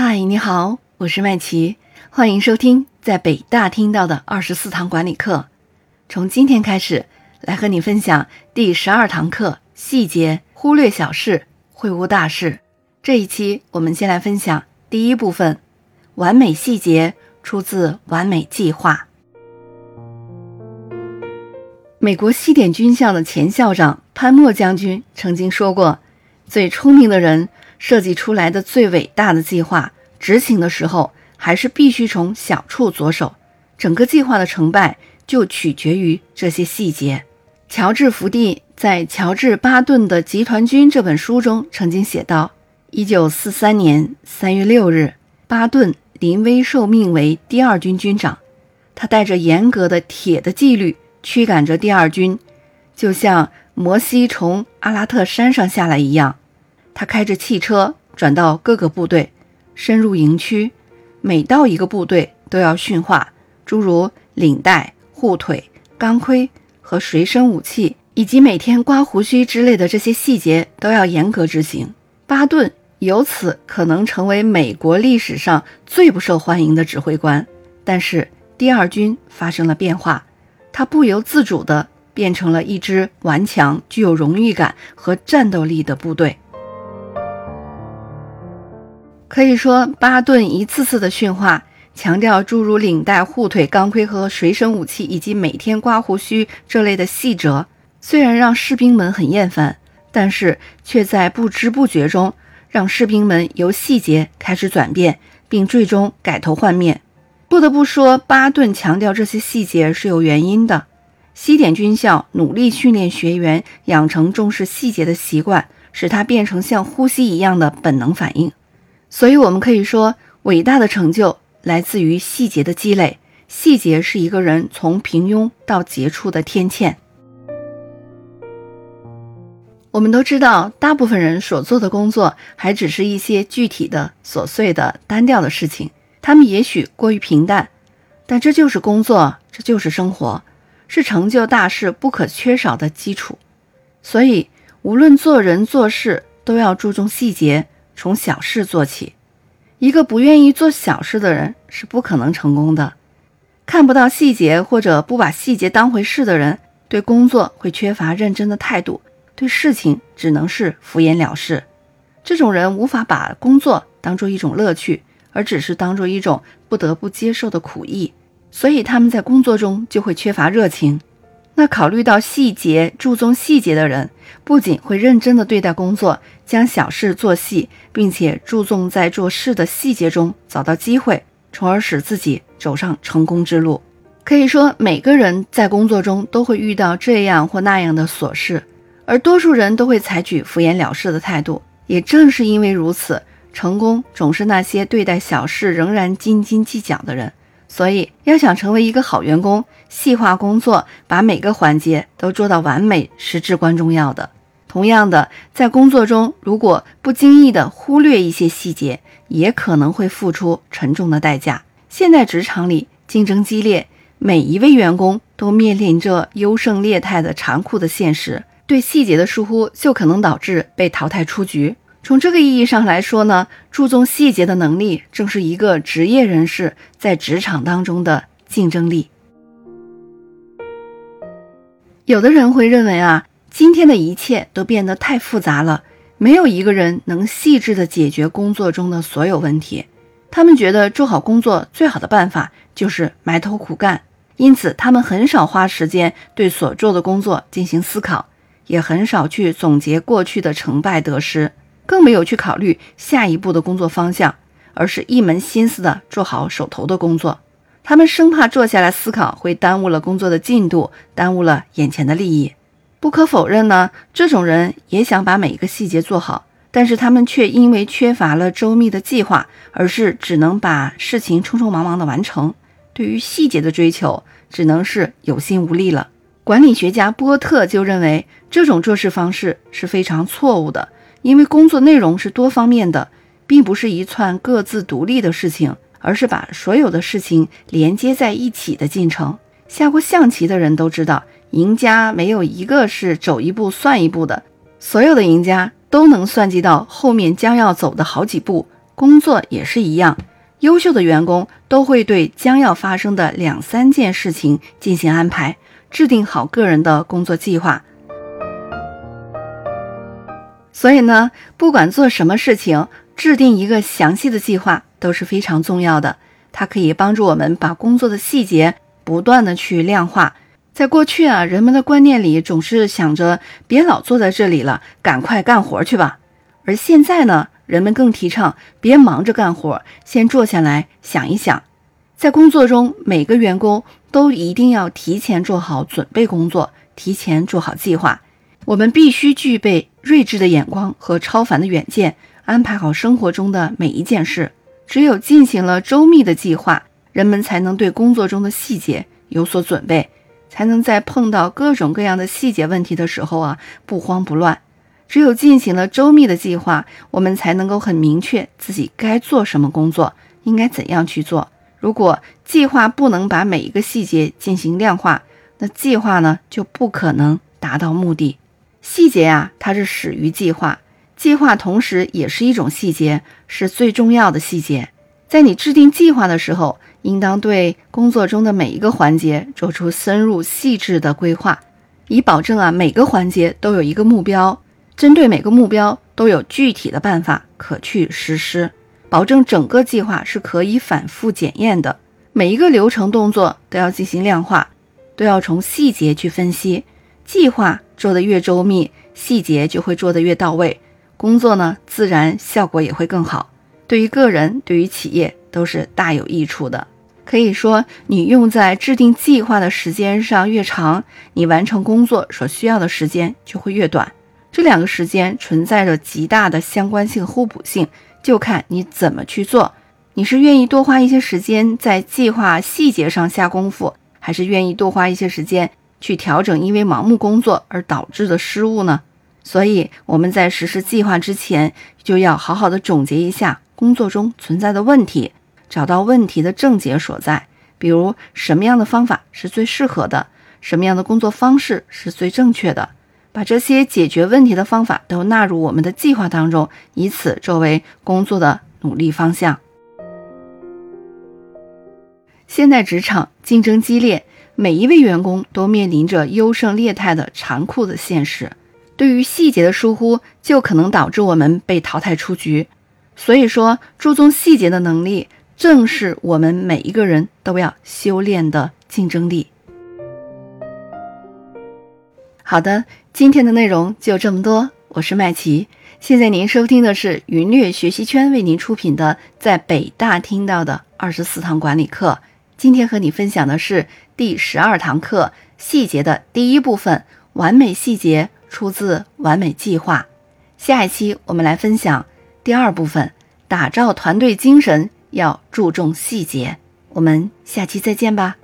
嗨，你好，我是麦琪，欢迎收听在北大听到的二十四堂管理课。从今天开始，来和你分享第十二堂课：细节，忽略小事，会误大事。这一期我们先来分享第一部分：完美细节出自完美计划。美国西点军校的前校长潘默将军曾经说过：“最聪明的人。”设计出来的最伟大的计划，执行的时候还是必须从小处着手。整个计划的成败就取决于这些细节。乔治·福地在《乔治·巴顿的集团军》这本书中曾经写道：，一九四三年三月六日，巴顿临危受命为第二军军长，他带着严格的铁的纪律驱赶着第二军，就像摩西从阿拉特山上下来一样。他开着汽车转到各个部队，深入营区，每到一个部队都要训话，诸如领带、护腿、钢盔和随身武器，以及每天刮胡须之类的这些细节都要严格执行。巴顿由此可能成为美国历史上最不受欢迎的指挥官。但是第二军发生了变化，他不由自主地变成了一支顽强、具有荣誉感和战斗力的部队。可以说，巴顿一次次的训话，强调诸如领带、护腿、钢盔和随身武器，以及每天刮胡须这类的细则，虽然让士兵们很厌烦，但是却在不知不觉中让士兵们由细节开始转变，并最终改头换面。不得不说，巴顿强调这些细节是有原因的。西点军校努力训练学员养成重视细节的习惯，使它变成像呼吸一样的本能反应。所以，我们可以说，伟大的成就来自于细节的积累。细节是一个人从平庸到杰出的天堑。我们都知道，大部分人所做的工作还只是一些具体的、琐碎的、单调的事情，他们也许过于平淡，但这就是工作，这就是生活，是成就大事不可缺少的基础。所以，无论做人做事，都要注重细节。从小事做起，一个不愿意做小事的人是不可能成功的。看不到细节或者不把细节当回事的人，对工作会缺乏认真的态度，对事情只能是敷衍了事。这种人无法把工作当做一种乐趣，而只是当做一种不得不接受的苦役，所以他们在工作中就会缺乏热情。那考虑到细节、注重细节的人，不仅会认真的对待工作，将小事做细，并且注重在做事的细节中找到机会，从而使自己走上成功之路。可以说，每个人在工作中都会遇到这样或那样的琐事，而多数人都会采取敷衍了事的态度。也正是因为如此，成功总是那些对待小事仍然斤斤计较的人。所以，要想成为一个好员工，细化工作，把每个环节都做到完美是至关重要的。同样的，在工作中，如果不经意的忽略一些细节，也可能会付出沉重的代价。现在职场里竞争激烈，每一位员工都面临着优胜劣汰的残酷的现实，对细节的疏忽就可能导致被淘汰出局。从这个意义上来说呢，注重细节的能力正是一个职业人士在职场当中的竞争力。有的人会认为啊，今天的一切都变得太复杂了，没有一个人能细致的解决工作中的所有问题。他们觉得做好工作最好的办法就是埋头苦干，因此他们很少花时间对所做的工作进行思考，也很少去总结过去的成败得失。更没有去考虑下一步的工作方向，而是一门心思的做好手头的工作。他们生怕坐下来思考会耽误了工作的进度，耽误了眼前的利益。不可否认呢，这种人也想把每一个细节做好，但是他们却因为缺乏了周密的计划，而是只能把事情匆匆忙忙的完成。对于细节的追求，只能是有心无力了。管理学家波特就认为，这种做事方式是非常错误的。因为工作内容是多方面的，并不是一串各自独立的事情，而是把所有的事情连接在一起的进程。下过象棋的人都知道，赢家没有一个是走一步算一步的，所有的赢家都能算计到后面将要走的好几步，工作也是一样。优秀的员工都会对将要发生的两三件事情进行安排，制定好个人的工作计划。所以呢，不管做什么事情，制定一个详细的计划都是非常重要的。它可以帮助我们把工作的细节不断的去量化。在过去啊，人们的观念里总是想着别老坐在这里了，赶快干活去吧。而现在呢？人们更提倡别忙着干活，先坐下来想一想。在工作中，每个员工都一定要提前做好准备工作，提前做好计划。我们必须具备睿智的眼光和超凡的远见，安排好生活中的每一件事。只有进行了周密的计划，人们才能对工作中的细节有所准备，才能在碰到各种各样的细节问题的时候啊，不慌不乱。只有进行了周密的计划，我们才能够很明确自己该做什么工作，应该怎样去做。如果计划不能把每一个细节进行量化，那计划呢就不可能达到目的。细节呀，它是始于计划，计划同时也是一种细节，是最重要的细节。在你制定计划的时候，应当对工作中的每一个环节做出深入细致的规划，以保证啊每个环节都有一个目标。针对每个目标都有具体的办法可去实施，保证整个计划是可以反复检验的。每一个流程动作都要进行量化，都要从细节去分析。计划做得越周密，细节就会做得越到位，工作呢自然效果也会更好。对于个人，对于企业都是大有益处的。可以说，你用在制定计划的时间上越长，你完成工作所需要的时间就会越短。这两个时间存在着极大的相关性、互补性，就看你怎么去做。你是愿意多花一些时间在计划细节上下功夫，还是愿意多花一些时间去调整因为盲目工作而导致的失误呢？所以我们在实施计划之前，就要好好的总结一下工作中存在的问题，找到问题的症结所在。比如什么样的方法是最适合的，什么样的工作方式是最正确的。把这些解决问题的方法都纳入我们的计划当中，以此作为工作的努力方向。现在职场竞争激烈，每一位员工都面临着优胜劣汰的残酷的现实。对于细节的疏忽，就可能导致我们被淘汰出局。所以说，注重细节的能力，正是我们每一个人都要修炼的竞争力。好的，今天的内容就这么多。我是麦琪，现在您收听的是云略学习圈为您出品的在北大听到的二十四堂管理课。今天和你分享的是第十二堂课细节的第一部分，完美细节出自完美计划。下一期我们来分享第二部分，打造团队精神要注重细节。我们下期再见吧。